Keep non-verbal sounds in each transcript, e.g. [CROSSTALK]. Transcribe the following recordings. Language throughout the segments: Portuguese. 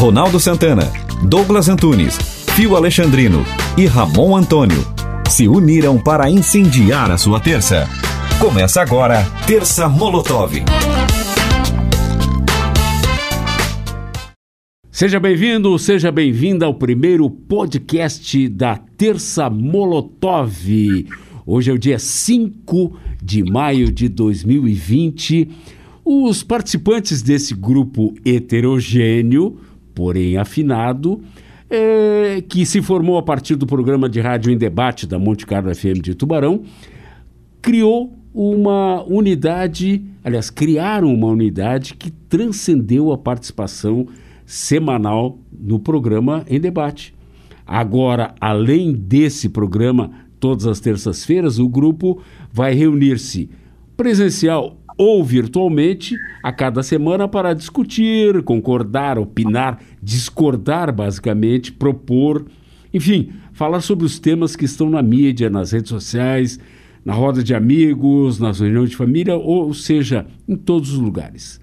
Ronaldo Santana, Douglas Antunes, Fio Alexandrino e Ramon Antônio se uniram para incendiar a sua terça. Começa agora, Terça Molotov. Seja bem-vindo, seja bem-vinda ao primeiro podcast da Terça Molotov. Hoje é o dia 5 de maio de 2020. Os participantes desse grupo heterogêneo, porém afinado, é, que se formou a partir do programa de rádio em debate da Monte Carlo FM de Tubarão, criou uma unidade, aliás, criaram uma unidade que transcendeu a participação semanal no programa em debate. Agora, além desse programa, todas as terças-feiras, o grupo vai reunir-se presencial ou virtualmente a cada semana para discutir, concordar, opinar, discordar, basicamente, propor, enfim, falar sobre os temas que estão na mídia, nas redes sociais, na roda de amigos, nas reuniões de família, ou seja, em todos os lugares.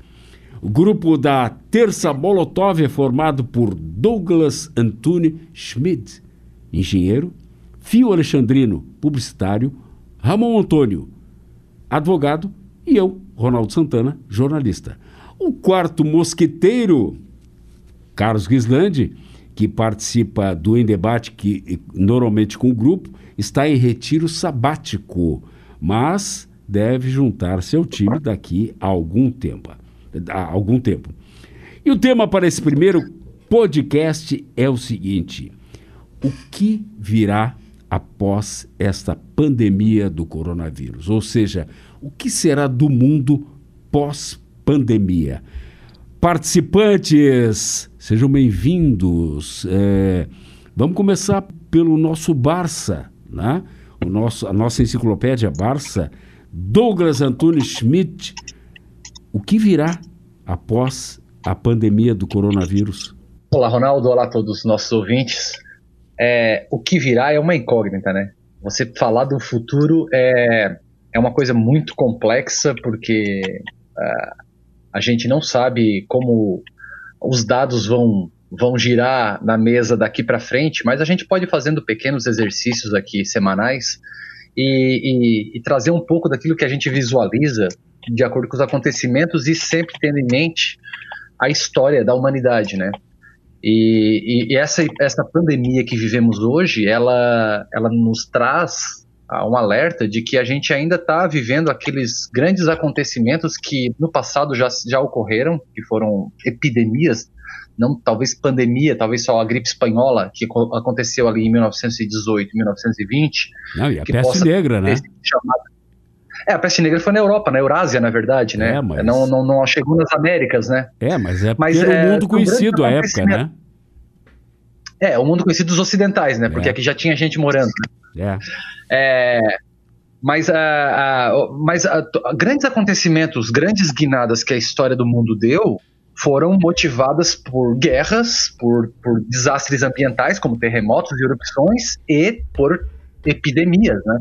O grupo da Terça Molotov é formado por Douglas Antune Schmidt, engenheiro, Fio Alexandrino, publicitário, Ramon Antônio, advogado, e eu, Ronaldo Santana, jornalista. O quarto mosqueteiro, Carlos Gislandi, que participa do Em Debate, que normalmente com o grupo, está em retiro sabático, mas deve juntar-se ao time daqui a algum tempo. A algum tempo. E o tema para esse primeiro podcast é o seguinte: o que virá após esta pandemia do coronavírus? Ou seja, o que será do mundo pós-pandemia? Participantes, sejam bem-vindos. É, vamos começar pelo nosso Barça, né? o nosso, a nossa enciclopédia Barça, Douglas Antunes Schmidt. O que virá após a pandemia do coronavírus? Olá, Ronaldo. Olá a todos os nossos ouvintes. É, o que virá é uma incógnita, né? Você falar do futuro é, é uma coisa muito complexa porque uh, a gente não sabe como os dados vão vão girar na mesa daqui para frente, mas a gente pode ir fazendo pequenos exercícios aqui semanais e, e, e, trazer um pouco daquilo que a gente visualiza de acordo com os acontecimentos e sempre tendo em mente a história da humanidade, né? E, e essa, essa pandemia que vivemos hoje, ela, ela nos traz um alerta de que a gente ainda está vivendo aqueles grandes acontecimentos que no passado já, já ocorreram, que foram epidemias, não talvez pandemia, talvez só a gripe espanhola, que aconteceu ali em 1918, 1920. Não, e a peste negra, né? É, a peste negra foi na Europa, na Eurásia, na verdade, né? É, mas... não, não, não chegou nas Américas, né? É, mas é mas, era o é, mundo conhecido à época, né? É, o mundo conhecido dos ocidentais, né? Porque é. aqui já tinha gente morando. Né? É. é mas, uh, uh, mas uh, grandes acontecimentos, grandes guinadas que a história do mundo deu foram motivadas por guerras, por, por desastres ambientais, como terremotos e erupções, e por epidemias, né?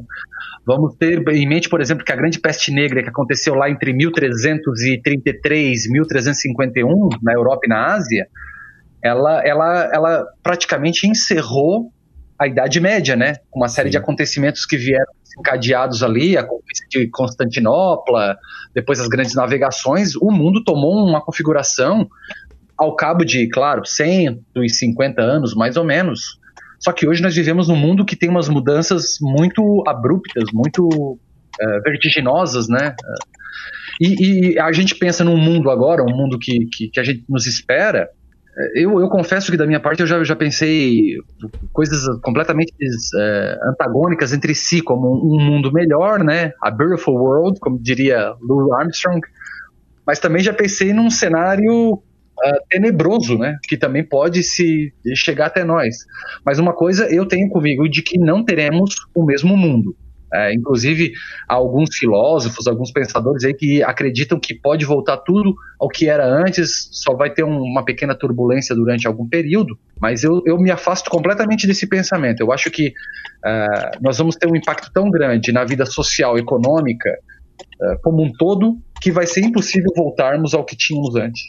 Vamos ter em mente, por exemplo, que a grande peste negra que aconteceu lá entre 1333 e 1351 na Europa e na Ásia, ela, ela, ela praticamente encerrou a Idade Média, né? Uma série Sim. de acontecimentos que vieram encadeados ali, a conquista de Constantinopla, depois as grandes navegações, o mundo tomou uma configuração ao cabo de, claro, 150 anos, mais ou menos. Só que hoje nós vivemos num mundo que tem umas mudanças muito abruptas, muito uh, vertiginosas, né? E, e, a gente pensa num mundo agora, um mundo que, que, que a gente nos espera, eu, eu, confesso que da minha parte eu já, já pensei coisas completamente é, antagônicas entre si, como um mundo melhor, né? A beautiful world, como diria Louis Armstrong. Mas também já pensei num cenário uh, tenebroso, né? Que também pode se chegar até nós. Mas uma coisa eu tenho comigo de que não teremos o mesmo mundo. É, inclusive, há alguns filósofos, alguns pensadores aí que acreditam que pode voltar tudo ao que era antes, só vai ter um, uma pequena turbulência durante algum período, mas eu, eu me afasto completamente desse pensamento. Eu acho que uh, nós vamos ter um impacto tão grande na vida social, econômica, uh, como um todo, que vai ser impossível voltarmos ao que tínhamos antes.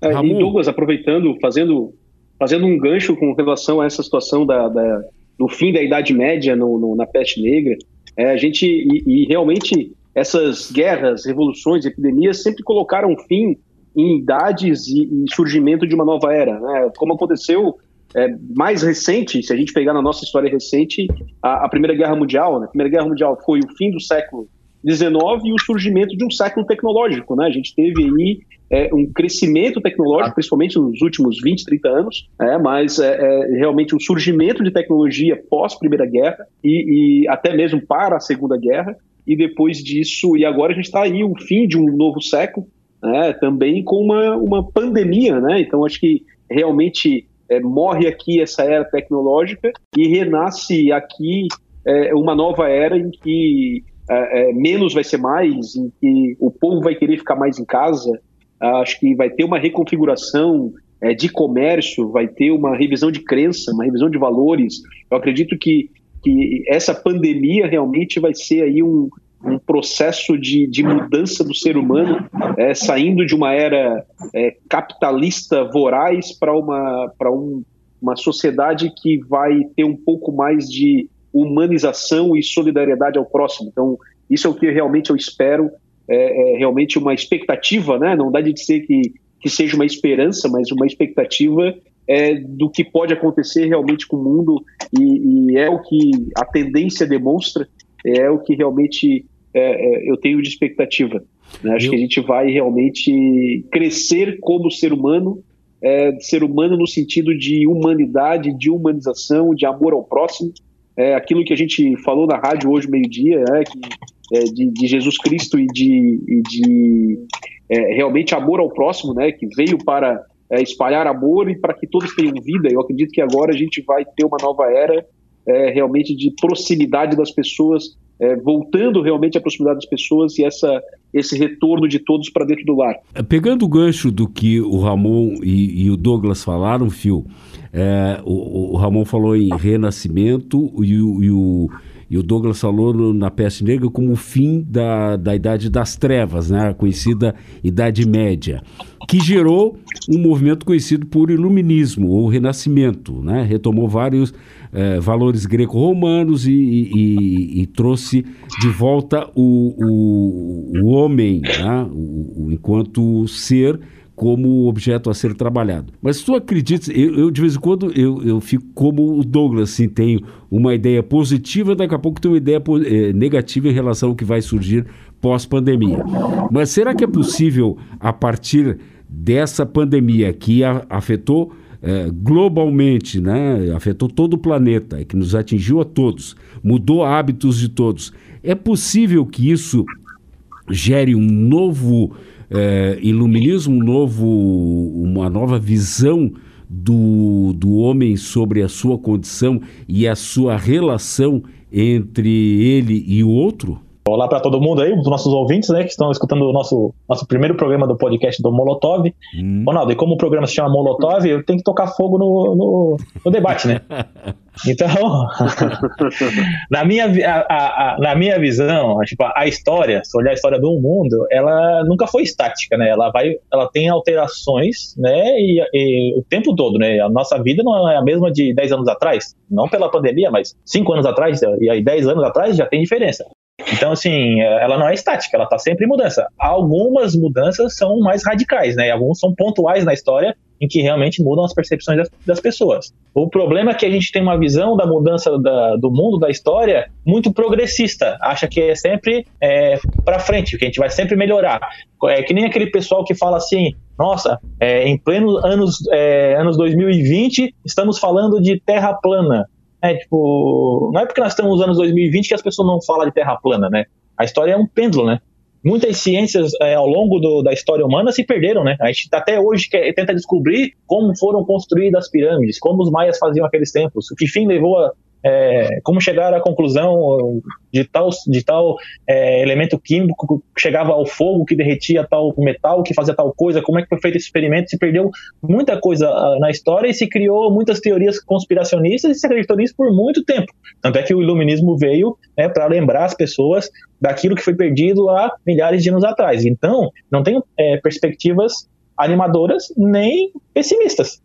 É, e Douglas, aproveitando, fazendo fazendo um gancho com relação a essa situação da, da do fim da Idade Média no, no, na peste negra, é, a gente e, e, realmente essas guerras, revoluções, epidemias sempre colocaram fim em idades e, e surgimento de uma nova era, né? Como aconteceu é, mais recente, se a gente pegar na nossa história recente, a, a Primeira Guerra Mundial. Né? A Primeira Guerra Mundial foi o fim do século XIX e o surgimento de um século tecnológico. Né? A gente teve aí é, um crescimento tecnológico, principalmente nos últimos 20, 30 anos, é, mas é, realmente um surgimento de tecnologia pós Primeira Guerra e, e até mesmo para a Segunda Guerra. E depois disso, e agora a gente está aí o fim de um novo século, né, também com uma, uma pandemia, né? Então acho que realmente é, morre aqui essa era tecnológica e renasce aqui é, uma nova era em que é, é, menos vai ser mais, em que o povo vai querer ficar mais em casa. Acho que vai ter uma reconfiguração é, de comércio, vai ter uma revisão de crença, uma revisão de valores. Eu acredito que, que essa pandemia realmente vai ser aí um, um processo de, de mudança do ser humano, é, saindo de uma era é, capitalista voraz para uma, um, uma sociedade que vai ter um pouco mais de humanização e solidariedade ao próximo. Então, isso é o que realmente eu espero, é, é realmente uma expectativa, né? não dá de dizer que, que seja uma esperança, mas uma expectativa é, do que pode acontecer realmente com o mundo e, e é o que a tendência demonstra, é o que realmente é, é, eu tenho de expectativa. Né? Acho eu... que a gente vai realmente crescer como ser humano, é, ser humano no sentido de humanidade, de humanização, de amor ao próximo. É, aquilo que a gente falou na rádio hoje, meio-dia, é, que, é, de, de, Jesus Cristo e de, e de é, realmente amor ao próximo, né, que veio para é, espalhar amor e para que todos tenham vida. Eu acredito que agora a gente vai ter uma nova era é, realmente de proximidade das pessoas, é, voltando realmente à proximidade das pessoas e essa, esse retorno de todos para dentro do lar. É, pegando o gancho do que o Ramon e, e o Douglas falaram, Fio, é, o, o, Ramon falou em renascimento e o, e o, e o Douglas falou no, na Peste Negra como o fim da, da Idade das Trevas, né, a conhecida Idade Média, que gerou um movimento conhecido por Iluminismo ou Renascimento, né, retomou vários é, valores greco-romanos e, e, e, trouxe de volta o, o, o homem, né? o, o, enquanto ser como objeto a ser trabalhado. Mas tu acreditas, eu, eu, de vez em quando eu, eu fico como o Douglas, assim, tenho uma ideia positiva, daqui a pouco tenho uma ideia é, negativa em relação ao que vai surgir pós-pandemia. Mas será que é possível, a partir dessa pandemia que afetou é, globalmente, né, afetou todo o planeta, é que nos atingiu a todos, mudou hábitos de todos. É possível que isso gere um novo é, iluminismo, um novo, uma nova visão do, do homem sobre a sua condição e a sua relação entre ele e o outro? Olá para todo mundo aí, os nossos ouvintes, né, que estão escutando o nosso, nosso primeiro programa do podcast do Molotov. Hum. Ronaldo, e como o programa se chama Molotov, eu tenho que tocar fogo no, no, no debate, né? [LAUGHS] Então, [LAUGHS] na, minha, a, a, na minha visão, tipo, a história, se olhar a história do mundo, ela nunca foi estática, né? Ela vai, ela tem alterações, né? E, e, o tempo todo, né? A nossa vida não é a mesma de 10 anos atrás, não pela pandemia, mas 5 anos atrás e aí 10 anos atrás já tem diferença. Então, assim, ela não é estática, ela está sempre em mudança. Algumas mudanças são mais radicais, né? Alguns são pontuais na história em que realmente mudam as percepções das, das pessoas. O problema é que a gente tem uma visão da mudança da, do mundo, da história, muito progressista. Acha que é sempre é, para frente, que a gente vai sempre melhorar. É que nem aquele pessoal que fala assim: nossa, é, em pleno anos, é, anos 2020, estamos falando de terra plana. É, tipo, não é porque nós estamos nos anos 2020 que as pessoas não falam de terra plana, né? A história é um pêndulo, né? Muitas ciências é, ao longo do, da história humana se perderam, né? A gente até hoje quer, tenta descobrir como foram construídas as pirâmides, como os maias faziam aqueles templos, que fim levou a, é, como chegar à conclusão de tal, de tal é, elemento químico que chegava ao fogo que derretia tal metal, que fazia tal coisa, como é que foi feito esse experimento, se perdeu muita coisa uh, na história e se criou muitas teorias conspiracionistas e se acreditou nisso por muito tempo. Tanto é que o iluminismo veio né, para lembrar as pessoas daquilo que foi perdido há milhares de anos atrás. Então, não tem é, perspectivas animadoras nem pessimistas.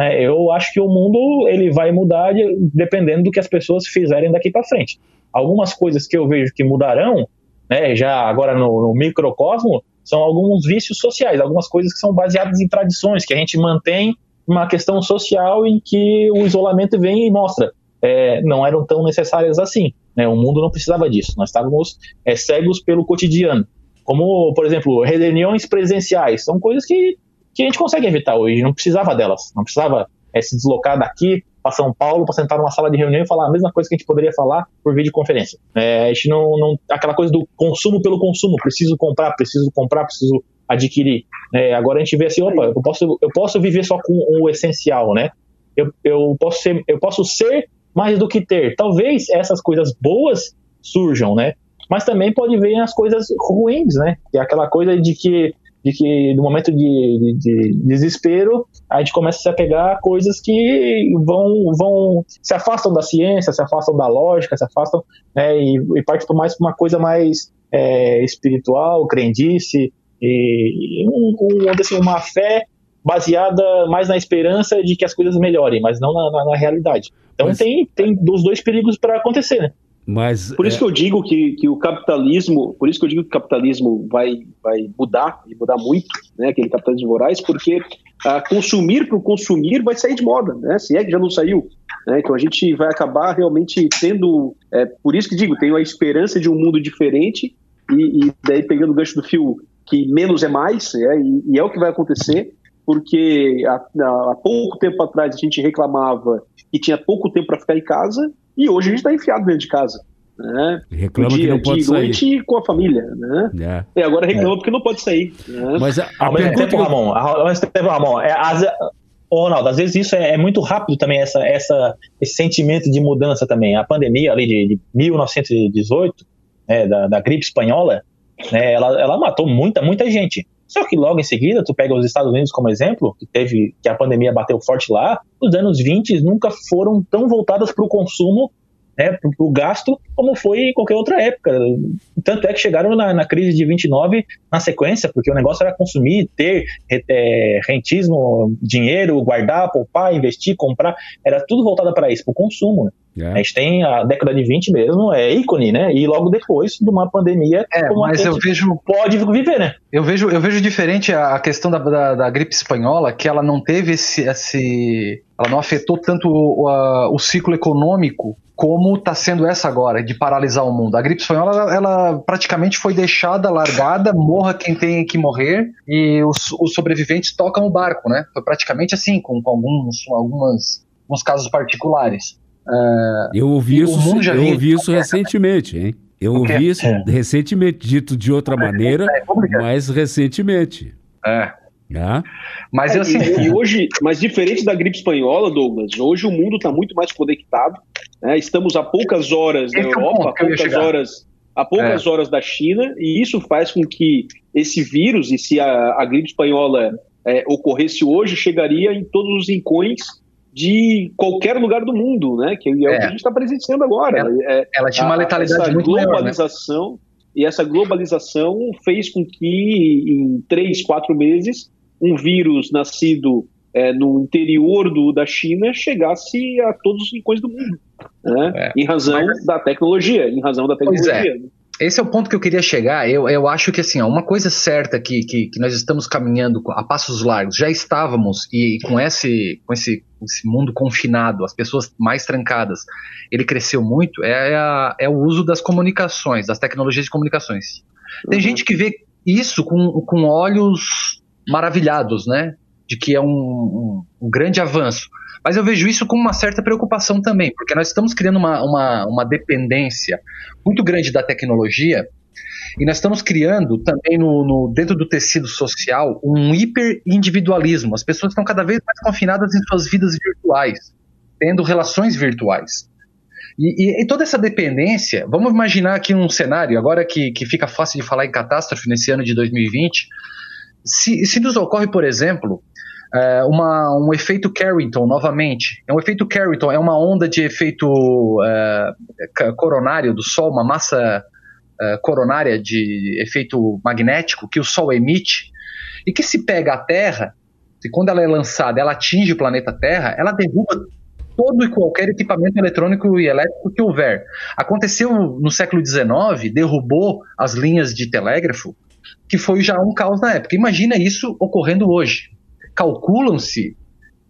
Né, eu acho que o mundo ele vai mudar de, dependendo do que as pessoas fizerem daqui para frente. Algumas coisas que eu vejo que mudarão, né, já agora no, no microcosmo, são alguns vícios sociais, algumas coisas que são baseadas em tradições, que a gente mantém uma questão social em que o isolamento vem e mostra. É, não eram tão necessárias assim. Né? O mundo não precisava disso. Nós estávamos é, cegos pelo cotidiano. Como, por exemplo, reuniões presenciais. São coisas que, que a gente consegue evitar hoje. Não precisava delas. Não precisava é, se deslocar daqui para São Paulo para sentar numa sala de reunião e falar a mesma coisa que a gente poderia falar por videoconferência. É, a gente não, não. Aquela coisa do consumo pelo consumo. Preciso comprar, preciso comprar, preciso adquirir. É, agora a gente vê assim, opa, eu posso, eu posso viver só com o essencial, né? Eu, eu, posso ser, eu posso ser mais do que ter. Talvez essas coisas boas surjam, né? Mas também pode ver as coisas ruins, né? Que é aquela coisa de que, de que no momento de, de, de desespero a gente começa a se apegar a coisas que vão, vão se afastam da ciência, se afastam da lógica, se afastam né, e, e parte mais para uma coisa mais é, espiritual, crendice, e, um, um, assim, uma fé baseada mais na esperança de que as coisas melhorem, mas não na, na, na realidade. Então mas, tem, tem dos dois perigos para acontecer, né? Mas, por isso é... que eu digo que, que o capitalismo, por isso que eu digo que o capitalismo vai, vai mudar, e mudar muito, né, aquele capitalismo voraz, porque a consumir para o consumir vai sair de moda, né, se é que já não saiu. Né, então a gente vai acabar realmente tendo, é, por isso que digo, tenho a esperança de um mundo diferente, e, e daí pegando o gancho do fio que menos é mais, é, e, e, é o que vai acontecer, porque há, há, pouco tempo atrás a gente reclamava que tinha pouco tempo para ficar em casa, e hoje a gente está enfiado dentro de casa. Né? Reclama dia, que não pode de sair. noite com a família, né? É. E agora reclama é. porque não pode sair. Né? Mas a, a ao mesmo tempo, eu... Ramon, ao mesmo tempo, Ramon, é, as, Ô, Ronaldo, às vezes isso é, é, muito rápido também, essa, essa, esse sentimento de mudança também. A pandemia ali de, de 1918, né, da, da gripe espanhola, né, ela, ela matou muita, muita gente. Só que logo em seguida, tu pega os Estados Unidos como exemplo, que teve que a pandemia bateu forte lá, os anos 20 nunca foram tão voltados para o consumo né, para o gasto, como foi em qualquer outra época. Tanto é que chegaram na, na, crise de 29 na sequência, porque o negócio era consumir, ter é, rentismo, dinheiro, guardar, poupar, investir, comprar, era tudo voltado para isso, para o consumo. Né? É. A gente tem a década de 20 mesmo, é ícone, né? E logo depois de uma pandemia, é, como mas eu vejo pode viver, né? Eu vejo, eu vejo diferente a, questão da, da, da, gripe espanhola, que ela não teve esse, esse ela não afetou tanto o, a, o ciclo econômico como está sendo essa agora, de paralisar o mundo. A gripe espanhola, ela, praticamente foi deixada, largada, morra quem tem que morrer, e os, os sobreviventes tocam o barco, né? Foi praticamente assim, com, com alguns, algumas, alguns casos particulares. Uh, eu ouvi isso, eu ouvi isso recentemente, hein? Eu ouvi isso é. recentemente, dito de outra maneira, é, mas recentemente. É. Ah. Mas é, assim, e hoje, mas diferente da gripe espanhola, Douglas, hoje o mundo está muito mais conectado. Né? Estamos a poucas horas da Europa, a poucas horas, a poucas é. horas da China, e isso faz com que esse vírus, e se a, a gripe espanhola é, ocorresse hoje, chegaria em todos os rincões de qualquer lugar do mundo, né? Que é, o que a é. gente está presenciando agora. Ela, é, ela tinha uma letalidade muito globalização maior, né? e essa globalização fez com que em três, quatro meses um vírus nascido é, no interior do, da China chegasse a todos os rincões do mundo, né? É. Em razão Mas... da tecnologia, em razão da tecnologia. Pois é. Esse é o ponto que eu queria chegar. Eu, eu acho que assim, ó, uma coisa certa que, que, que, nós estamos caminhando a passos largos, já estávamos, e com esse, com esse, esse mundo confinado, as pessoas mais trancadas, ele cresceu muito, é, a, é o uso das comunicações, das tecnologias de comunicações. Tem uhum. gente que vê isso com, com olhos maravilhados, né? De que é um, um, um grande avanço. Mas eu vejo isso com uma certa preocupação também, porque nós estamos criando uma, uma, uma dependência muito grande da tecnologia e nós estamos criando também no, no, dentro do tecido social um hiperindividualismo. As pessoas estão cada vez mais confinadas em suas vidas virtuais, tendo relações virtuais. E, e, e toda essa dependência, vamos imaginar aqui um cenário, agora que, que fica fácil de falar em catástrofe nesse ano de 2020, se, se nos ocorre, por exemplo, é, uma, um efeito Carrington novamente. É um efeito Carrington, é uma onda de efeito é, coronário do Sol, uma massa é, coronária de efeito magnético que o Sol emite e que se pega a Terra e quando ela é lançada, ela atinge o planeta Terra, ela derruba todo e qualquer equipamento eletrônico e elétrico que houver. Aconteceu no século XIX, derrubou as linhas de telégrafo, que foi já um caos na época. Imagina isso ocorrendo hoje. Calculam-se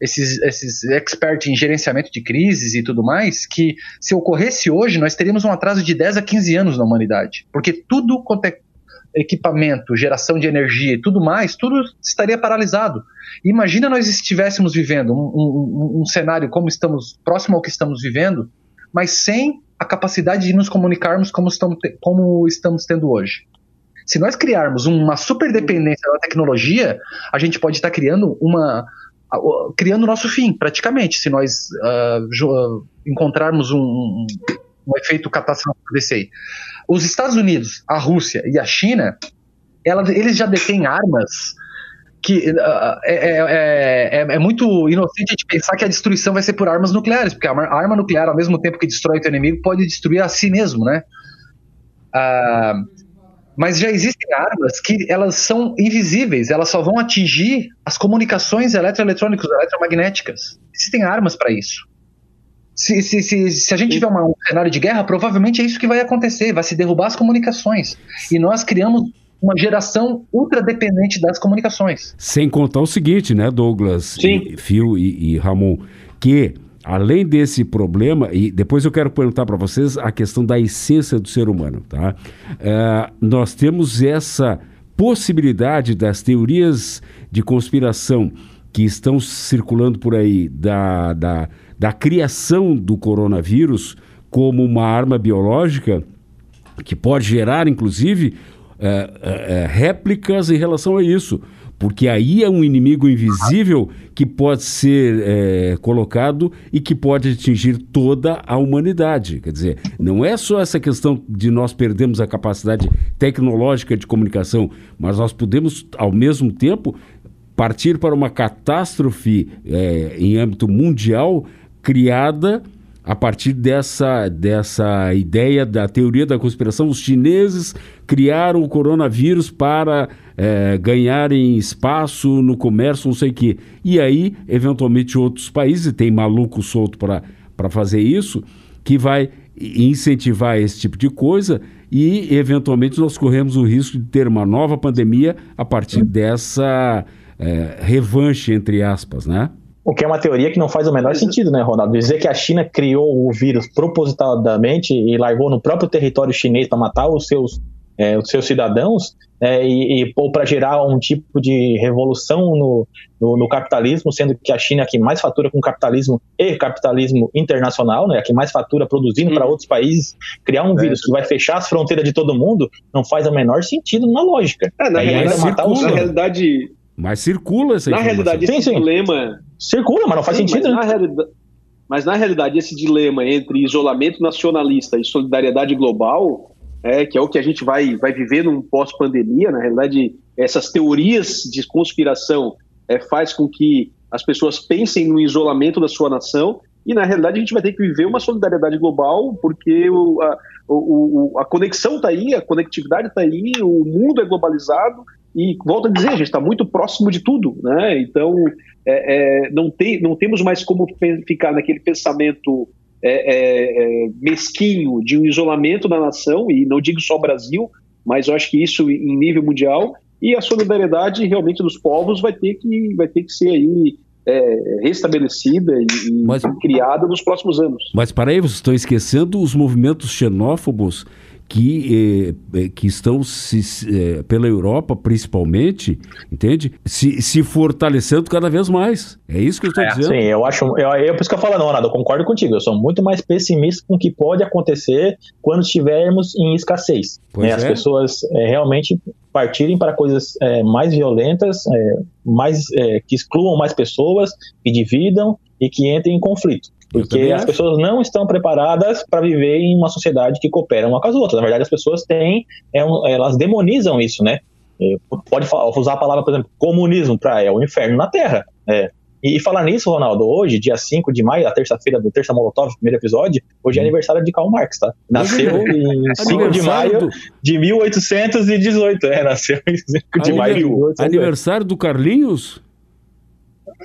esses, esses experts em gerenciamento de crises e tudo mais, que se ocorresse hoje, nós teríamos um atraso de 10 a 15 anos na humanidade. Porque tudo quanto é equipamento, geração de energia e tudo mais, tudo estaria paralisado. Imagina nós estivéssemos vivendo um, um, um, cenário como estamos, próximo ao que estamos vivendo, mas sem a capacidade de nos comunicarmos como estamos, como estamos tendo hoje. Se nós criarmos uma super dependência da tecnologia, a gente pode estar criando uma criando o nosso fim, praticamente, se nós uh, encontrarmos um, um, um efeito catastrófico desse aí. Os Estados Unidos, a Rússia e a China, ela, eles já detêm armas que uh, é, é, é, é, muito inocente a gente pensar que a destruição vai ser por armas nucleares, porque a arma nuclear, ao mesmo tempo que destrói o teu inimigo, pode destruir a si mesmo, né? Uh, mas já existem armas que elas são invisíveis, elas só vão atingir as comunicações eletroeletrônicas, eletromagnéticas. Existem armas para isso. Se, se, se, se, a gente tiver uma, um cenário de guerra, provavelmente é isso que vai acontecer, vai se derrubar as comunicações. E nós criamos uma geração ultra dependente das comunicações. Sem contar o seguinte, né, Douglas, Sim. E, Phil e, e Ramon, que além desse problema, e depois eu quero perguntar para vocês a questão da essência do ser humano, tá? Uh, nós temos essa possibilidade das teorias de conspiração que estão circulando por aí da, da, da criação do coronavírus como uma arma biológica que pode gerar, inclusive, uh, uh, réplicas em relação a isso porque aí é um inimigo invisível que pode ser é, colocado e que pode atingir toda a humanidade. Quer dizer, não é só essa questão de nós perdermos a capacidade tecnológica de comunicação, mas nós podemos, ao mesmo tempo, partir para uma catástrofe é, em âmbito mundial criada a partir dessa, dessa ideia da teoria da conspiração, os chineses criaram o coronavírus para é, ganharem espaço no comércio, não sei o quê. E aí, eventualmente, outros países, tem maluco solto para fazer isso, que vai incentivar esse tipo de coisa e, eventualmente, nós corremos o risco de ter uma nova pandemia a partir dessa é, revanche, entre aspas, né? O que é uma teoria que não faz o menor sentido, né, Ronaldo? Dizer que a China criou o vírus propositadamente e largou no próprio território chinês para matar os seus, é, os seus cidadãos é, e, e ou para gerar um tipo de revolução no, no, no, capitalismo, sendo que a China é a que mais fatura com capitalismo e capitalismo internacional, né, a que mais fatura produzindo hum. para outros países, criar um é, vírus que vai fechar as fronteiras de todo mundo não faz o menor sentido na lógica. É, na, realidade, matar os... na realidade, mas circula essa Na realidade, esse sim, sim. dilema. Circula, mas não faz sim, sentido. Mas, né? na realidade, mas na realidade, esse dilema entre isolamento nacionalista e solidariedade global, é, que é o que a gente vai, vai viver num pós-pandemia, na realidade, essas teorias de conspiração é, faz com que as pessoas pensem no isolamento da sua nação e na realidade a gente vai ter que viver uma solidariedade global porque o, a, o, a conexão está aí, a conectividade está aí, o mundo é globalizado e volto a dizer, a gente está muito próximo de tudo, né? Então é, é, não, tem, não temos mais como ficar naquele pensamento é, é, é, mesquinho de um isolamento da nação, e não digo só Brasil, mas eu acho que isso em nível mundial, e a solidariedade realmente dos povos vai ter que, vai ter que ser aí é, restabelecida e, mas, criada nos próximos anos. Mas para aí, vocês estão esquecendo os movimentos xenófobos que, eh, eh, que estão se, eh, pela Europa, principalmente, entende? Se, se fortalecendo cada vez mais. É isso que eu estou é, dizendo. Sim, eu acho. Eu, é por isso que eu falo, não, Ronaldo, eu concordo contigo. Eu sou muito mais pessimista com o que pode acontecer quando estivermos em escassez. Né? As é. pessoas é, realmente partirem para coisas é, mais violentas, mais, que excluam mais pessoas, que dividam e que entrem em conflito. Porque as pessoas não estão preparadas para viver em uma sociedade que coopera uma com as outras. Na verdade, as pessoas têm, é um, elas demonizam isso, né? É, pode usar a palavra, por exemplo, comunismo para é o inferno na Terra. É. E, falar nisso, Ronaldo, hoje, dia 5 de maio, a terça-feira do Terça Molotov, primeiro episódio, hoje é hum. aniversário de Karl Marx, tá? Nasceu em 5 de maio de 1818. É, nasceu em 5 de maio de 1818. Aniversário do Carlinhos?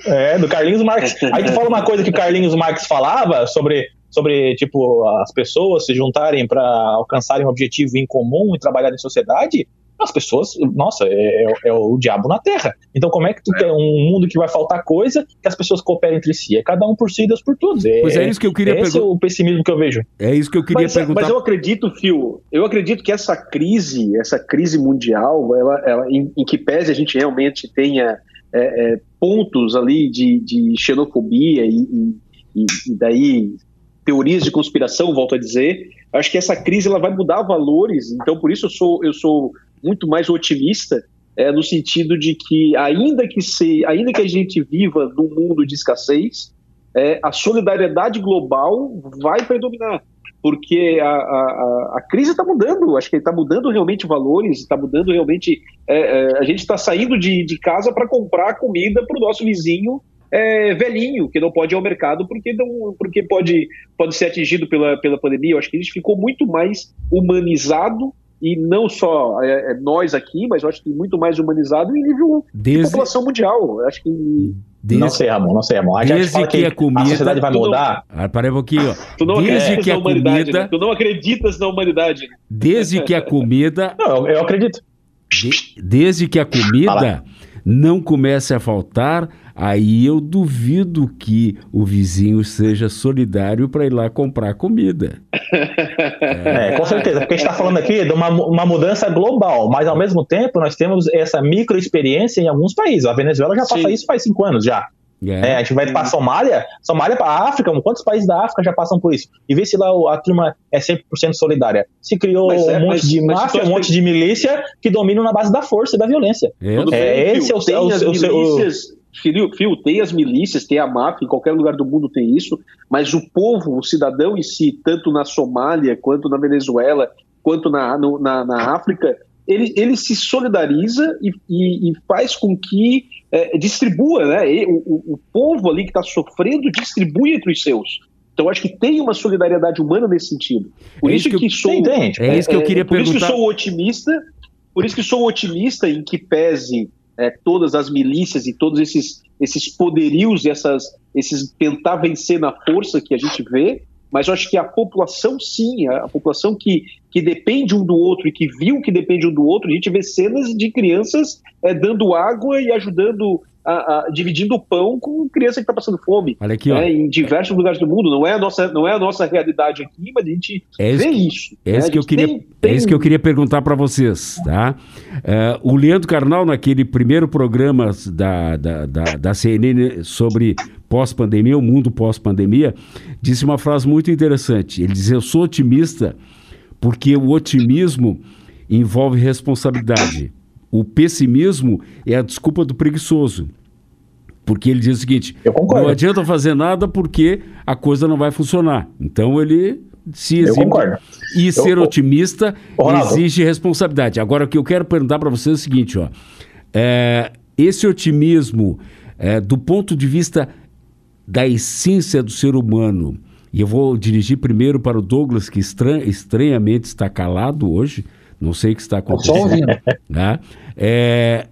É, do Carlinhos Marx. Aí tu fala uma coisa que o Carlinhos Marx falava sobre, sobre tipo, as pessoas se juntarem para alcançarem um objetivo em comum e trabalhar em sociedade as pessoas, nossa, é, é, é, o diabo na terra. Então, como é que tu é. quer um mundo que vai faltar coisa que as pessoas cooperem entre si? É cada um por si, Deus por todos. É, pois é isso que eu queria perguntar. Esse é o pessimismo que eu vejo. É isso que eu queria mas, perguntar. Mas eu acredito, Phil, eu acredito que essa crise, essa crise mundial, ela, ela em, em, que pese a gente realmente tenha é, é, pontos ali de, de xenofobia e, e, e daí teorias de conspiração, volto a dizer, acho que essa crise ela vai mudar valores, então por isso eu sou, eu sou muito mais otimista é, no sentido de que ainda que se, ainda que a gente viva num mundo de escassez, é, a solidariedade global vai predominar, porque a, a, a crise está mudando, acho que está mudando realmente valores, está mudando realmente. É, é, a gente está saindo de, de casa para comprar comida para o nosso vizinho é, velhinho, que não pode ir ao mercado porque, não, porque pode, pode ser atingido pela, pela pandemia. Eu acho que gente ficou muito mais humanizado e não só é, é, nós aqui, mas eu acho que muito mais humanizado em nível Desde... de população mundial. Eu acho que Desde... Não sei, Ramon, não sei, Ramon. A Desde que, que, a comida. A sociedade vai mudar. Não... Ah, para um pouquinho, ó. Tu não Desde que a comida. Né? Tu não acreditas na humanidade. Desde que a comida. Não, eu acredito. De... Desde que a comida não comece a faltar, aí eu duvido que o vizinho seja solidário para ir lá comprar comida. É, com certeza, porque a gente está falando aqui de uma, uma mudança global, mas ao mesmo tempo nós temos essa micro experiência em alguns países. A Venezuela já passa Sim. isso faz cinco anos já. É. É, a gente vai para a Somália, Somália para a África, quantos países da África já passam por isso? E vê se lá a turma é 100% solidária. Se criou é, um monte mas, de máfia, um monte de milícia que dominam na base da força e da violência. É, esse é o, seu. Filho, Fio, tem as milícias, tem a máfia, em qualquer lugar do mundo tem isso, mas o povo, o cidadão em si, tanto na Somália, quanto na Venezuela, quanto na, no, na, na, África, ele, ele se solidariza e, e, e faz com que é, distribua, né? E, o, o povo ali que está sofrendo distribui entre os seus. Então acho que tem uma solidariedade humana nesse sentido. Por é isso, que, que sou, é isso que eu queria é, por perguntar. Por isso que sou otimista. Por isso que sou otimista em que pese é, todas as milícias e todos esses, esses poderios e essas, esses tentar vencer na força que a gente vê, mas eu acho que a população, sim, a, a, população que, que depende um do outro e que viu que depende um do outro, a gente vê cenas de crianças é, dando água e ajudando a, a, dividindo o pão com criança que está passando fome. Olha aqui, ó. Né, em diversos lugares do mundo. Não é a nossa, não é a nossa realidade aqui, mas a gente é vê isso. É, né? isso que eu queria, tem, tem... é isso que eu queria perguntar para vocês. Tá? Uh, o Leandro Carnal, naquele primeiro programa da, da, da, da CNN sobre pós-pandemia, o mundo pós-pandemia, disse uma frase muito interessante. Ele diz: Eu sou otimista porque o otimismo envolve responsabilidade. O pessimismo é a desculpa do preguiçoso. Porque ele diz o seguinte: não adianta fazer nada porque a coisa não vai funcionar. Então ele se exime. E ser eu, otimista exige responsabilidade. Agora, o que eu quero perguntar para vocês é o seguinte: ó, é, esse otimismo, é, do ponto de vista da essência do ser humano, e eu vou dirigir primeiro para o Douglas, que estran estranhamente está calado hoje. Não sei o que está acontecendo. [LAUGHS] Né? É,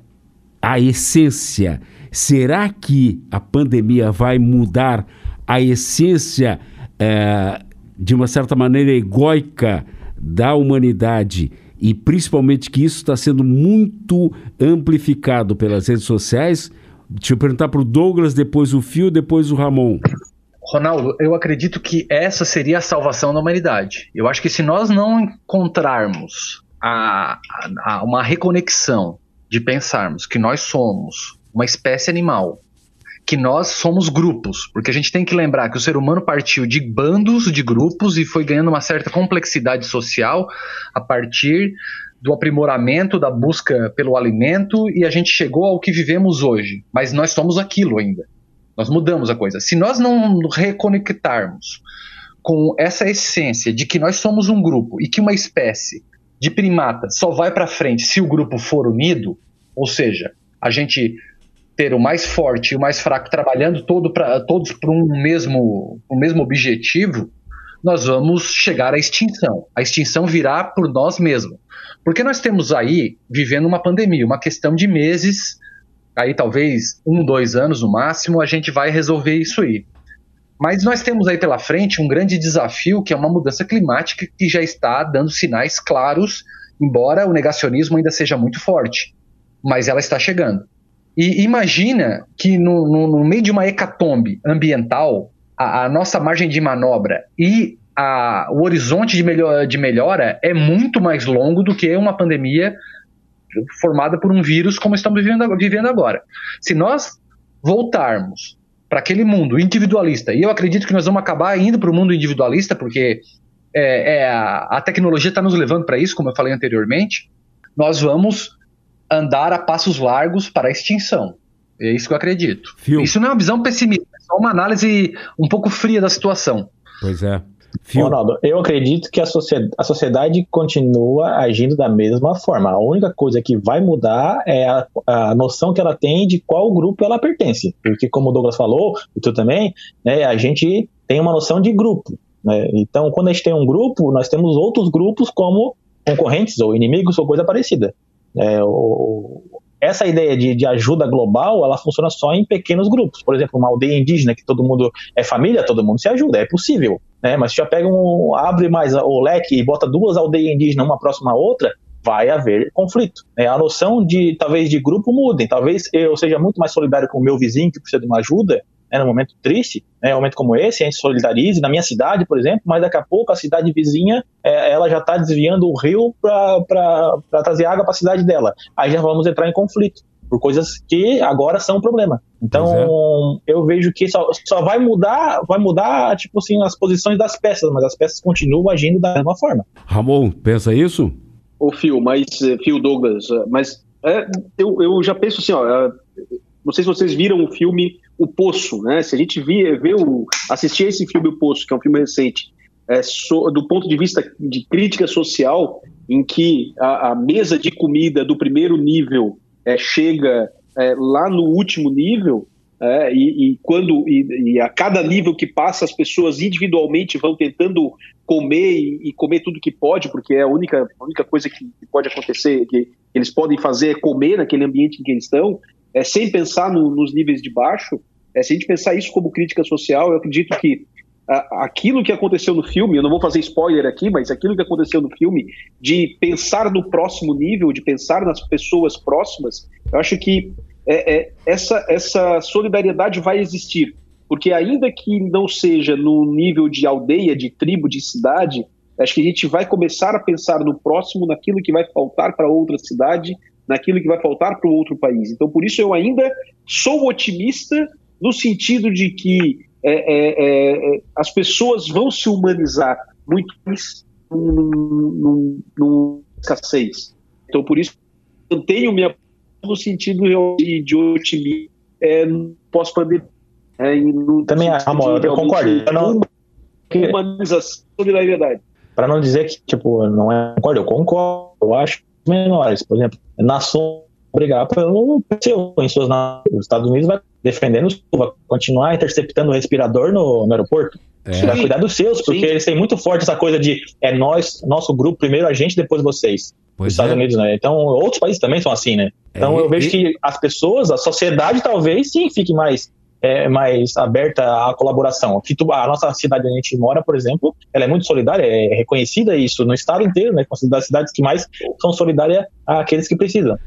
a essência. Será que a pandemia vai mudar a essência é, de uma certa maneira egóica da humanidade? E principalmente que isso está sendo muito amplificado pelas redes sociais. Deixa eu perguntar para o Douglas, depois o Fio, depois o Ramon. Ronaldo, eu acredito que essa seria a salvação da humanidade. Eu acho que se nós não encontrarmos a, a, uma reconexão de pensarmos que nós somos uma espécie animal, que nós somos grupos, porque a gente tem que lembrar que o ser humano partiu de bandos de grupos e foi ganhando uma certa complexidade social a partir do aprimoramento da busca pelo alimento e a gente chegou ao que vivemos hoje. Mas nós somos aquilo ainda. Nós mudamos a coisa. Se nós não reconectarmos com essa essência de que nós somos um grupo e que uma espécie de primata só vai para frente se o grupo for unido, ou seja, a gente ter o mais forte e o mais fraco trabalhando todo pra, todos para um mesmo, um mesmo objetivo, nós vamos chegar à extinção. A extinção virá por nós mesmos. Porque nós temos aí, vivendo uma pandemia, uma questão de meses aí talvez um, dois anos no máximo, a gente vai resolver isso aí. Mas nós temos aí pela frente um grande desafio que é uma mudança climática que já está dando sinais claros, embora o negacionismo ainda seja muito forte. Mas ela está chegando. E imagina que no, no, no meio de uma hecatombe ambiental, a, a nossa margem de manobra e a, o horizonte de, melhor, de melhora é muito mais longo do que uma pandemia formada por um vírus como estamos vivendo, vivendo agora. Se nós voltarmos para aquele mundo individualista, e eu acredito que nós vamos acabar indo para o mundo individualista, porque é, é a, a tecnologia está nos levando para isso, como eu falei anteriormente, nós vamos andar a passos largos para a extinção. É isso que eu acredito. Fio. Isso não é uma visão pessimista, é só uma análise um pouco fria da situação. Pois é. Fio. Ronaldo, eu acredito que a sociedade, a sociedade, continua agindo da mesma forma. A única coisa que vai mudar é a, a, noção que ela tem de qual grupo ela pertence. Porque, como o Douglas falou, e tu também, né, a gente tem uma noção de grupo. Né? Então, quando a gente tem um grupo, nós temos outros grupos como concorrentes ou inimigos ou coisa parecida. É, o, essa ideia de, de, ajuda global, ela funciona só em pequenos grupos. Por exemplo, uma aldeia indígena que todo mundo é família, todo mundo se ajuda, é possível. Né? Mas já pega um, abre mais o leque e bota duas aldeias indígenas uma próxima à outra, vai haver conflito. Né? A noção de talvez de grupo mudem. Talvez eu seja muito mais solidário com o meu vizinho que precisa de uma ajuda, né, num momento triste, né, um momento como esse, a gente solidarize na minha cidade, por exemplo, mas daqui a pouco a cidade vizinha é, ela já está desviando o rio para trazer água para a cidade dela. Aí já vamos entrar em conflito por coisas que agora são um problema. Então, é. eu vejo que só, só vai mudar, vai mudar, tipo assim, as posições das peças, mas as peças continuam agindo da mesma forma. Ramon, pensa isso? O Phil, mas Phil Douglas, mas é, eu, eu já penso assim, ó, é, não sei se vocês viram o filme O Poço, né? Se a gente vê, vê o, assistir esse filme O Poço, que é um filme recente, é, so, do ponto de vista de crítica social, em que a, a mesa de comida do primeiro nível é, chega é, lá no último nível, é, e, e, quando e, e, a cada nível que passa as pessoas individualmente vão tentando comer e, e, comer tudo que pode porque é a única a única coisa que pode acontecer que eles podem fazer é comer naquele ambiente em que eles estão é, sem pensar no, nos níveis de baixo é, se a gente pensar isso como crítica social eu acredito que aquilo que aconteceu no filme, eu não vou fazer spoiler aqui, mas aquilo que aconteceu no filme, de pensar no próximo nível, de pensar nas pessoas próximas, eu acho que é, é, essa, essa solidariedade vai existir. Porque ainda que não seja no nível de aldeia, de tribo, de cidade, acho que a gente vai começar a pensar no próximo, naquilo que vai faltar para outra cidade, naquilo que vai faltar para o outro país. Então, por isso, eu ainda sou otimista no sentido de que é, é, é, é, as pessoas vão se humanizar muito mais numa escassez. Então, por isso, eu tenho minha no sentido de, de otimismo é, pós-pandemia. É, Também, amor, eu concordo. Eu não... Humanização solidariedade. Para não dizer que, tipo, não é concordo, eu concordo. Eu acho menores, por exemplo, nações brigar pelo seu em suas os Estados Unidos vai defendendo vai continuar interceptando o respirador no, no aeroporto é. vai cuidar dos seus porque Sim. eles têm muito forte essa coisa de é nós nosso grupo primeiro a gente depois vocês pois os Estados é. Unidos né então outros países também são assim né então é, eu vejo e... que as pessoas a sociedade talvez sim fique mais é, mais aberta à colaboração. Aqui, a nossa cidade onde a gente mora, por exemplo, ela é muito solidária, é reconhecida isso no estado inteiro, né? Considerada das cidades que mais são solidárias àqueles que precisam.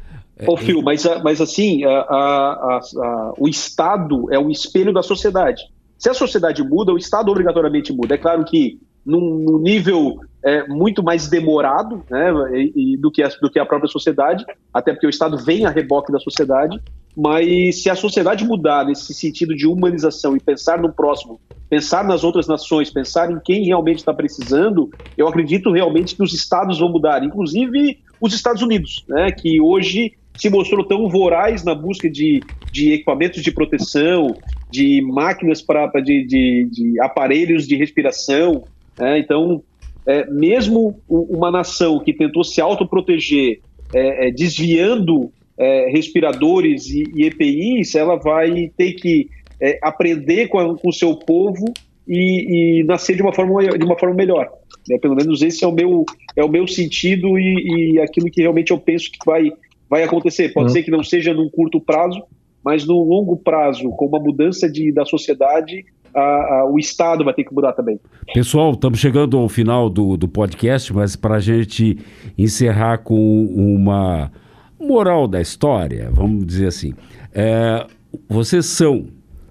Ô, é, Phil, mas, mas assim, a, a, a, o Estado é o espelho da sociedade. Se a sociedade muda, o Estado obrigatoriamente muda. É claro que num, num nível é, muito mais demorado né, e, e do, que a, do que a própria sociedade, até porque o Estado vem a reboque da sociedade, mas se a sociedade mudar nesse sentido de humanização e pensar no próximo, pensar nas outras nações, pensar em quem realmente está precisando, eu acredito realmente que os estados vão mudar, inclusive os Estados Unidos, né, que hoje se mostrou tão voraz na busca de, de equipamentos de proteção, de máquinas para de, de, de, aparelhos de respiração. Né? Então, é, mesmo uma nação que tentou se autoproteger é, é, desviando é, respiradores e, e, EPIs, ela vai ter que é, aprender com, o seu povo e, e, nascer de uma forma, de uma forma melhor. Né? Pelo menos esse é o meu, é o meu sentido e, e aquilo que realmente eu penso que vai vai acontecer. Pode uhum. ser que não seja num curto prazo, mas no longo prazo, com uma mudança de, da sociedade, a, a, o Estado vai ter que mudar também. Pessoal, estamos chegando ao final do, do podcast, mas para a gente encerrar com uma moral da história, vamos dizer assim, é, vocês são,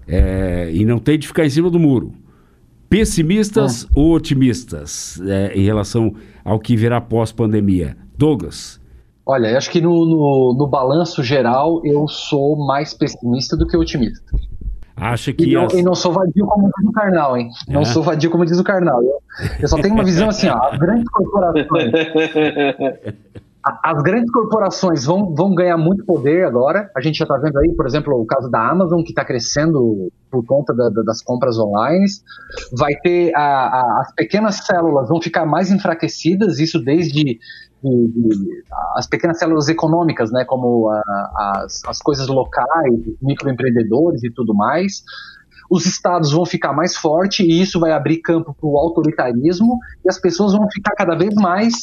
é, e não tem de ficar em cima do muro, pessimistas hum. ou otimistas é, em relação ao que virá pós-pandemia? Douglas? Olha, eu acho que no, no, no, balanço geral eu sou mais pessimista do que otimista. Acha que. E não, as... e não sou vadio como diz o Karnal, hein? Não é? sou vadio como diz o Karnal. Eu, eu só tenho uma visão assim, ó, as grandes corporações. [LAUGHS] as grandes corporações vão, vão ganhar muito poder agora. A gente já está vendo aí, por exemplo, o caso da Amazon, que está crescendo por conta da, da, das compras online. Vai ter a, a, as pequenas células vão ficar mais enfraquecidas, isso desde de, de, as pequenas células econômicas, né, como a, as, as coisas locais, microempreendedores e tudo mais os estados vão ficar mais fortes e isso vai abrir campo para o autoritarismo e as pessoas vão ficar cada vez mais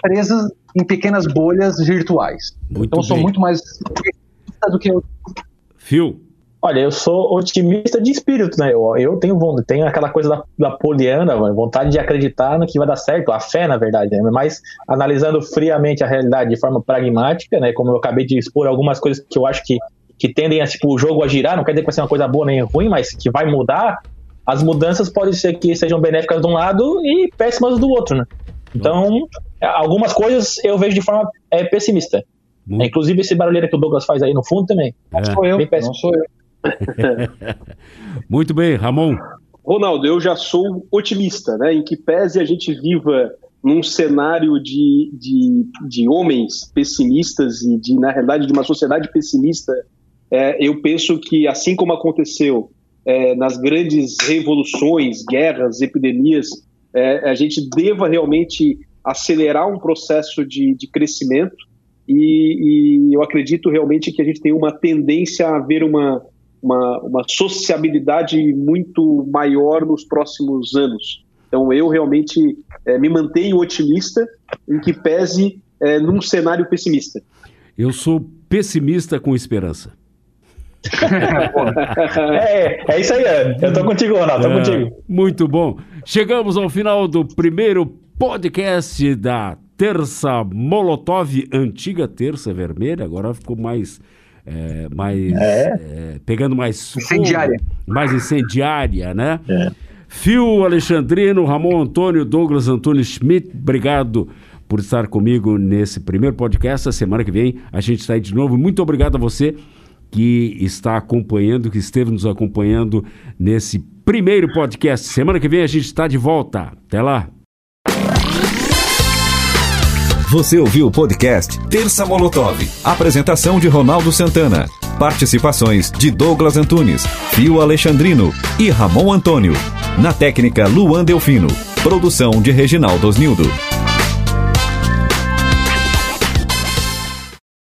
presas em pequenas bolhas virtuais. Muito então, bem. sou muito mais do que eu. Phil? Olha, eu sou otimista de espírito, né? Eu, eu tenho, tenho aquela coisa da, da poliana, vontade de acreditar no que vai dar certo, a fé, na verdade, né? Mas analisando friamente a realidade de forma pragmática, né? Como eu acabei de expor algumas coisas que eu acho que, que tendem a, tipo, o jogo a girar, não quer dizer que vai ser uma coisa boa nem ruim, mas que vai mudar, as mudanças podem ser que sejam benéficas de um lado e péssimas do outro, né? Então, algumas coisas eu vejo de forma é, pessimista. Muito. Inclusive esse barulheiro que o Douglas faz aí no fundo também. É. Não sou eu, não sou eu. [LAUGHS] Muito bem, Ramon. Ronaldo, eu já sou otimista, né? Em que pese a gente viva num cenário de, de, de homens pessimistas e de, na realidade, de uma sociedade pessimista, é, eu penso que, assim como aconteceu é, nas grandes revoluções, guerras, epidemias, é, a gente deva realmente acelerar um processo de, de crescimento e, e, eu acredito realmente que a gente tem uma tendência a ver uma, uma, uma sociabilidade muito maior nos próximos anos. Então eu realmente é, me mantenho otimista em que pese é, num cenário pessimista. Eu sou pessimista com esperança. [LAUGHS] é, é isso aí, eu tô contigo, Ronaldo, tô é, contigo. Muito bom. Chegamos ao final do primeiro podcast da Terça Molotov, antiga Terça Vermelha, agora ficou mais. É, mais é. É, pegando mais incendiária. mais incendiária, né? É. Fio Alexandrino, Ramon Antônio, Douglas Antônio Schmidt, obrigado por estar comigo nesse primeiro podcast. A semana que vem a gente está aí de novo. Muito obrigado a você que está acompanhando, que esteve nos acompanhando nesse primeiro podcast. Semana que vem a gente está de volta. Até lá. Você ouviu o podcast Terça Molotov. Apresentação de Ronaldo Santana. Participações de Douglas Antunes, Fio Alexandrino e Ramon Antônio. Na técnica Luan Delfino. Produção de Reginaldo Osnildo.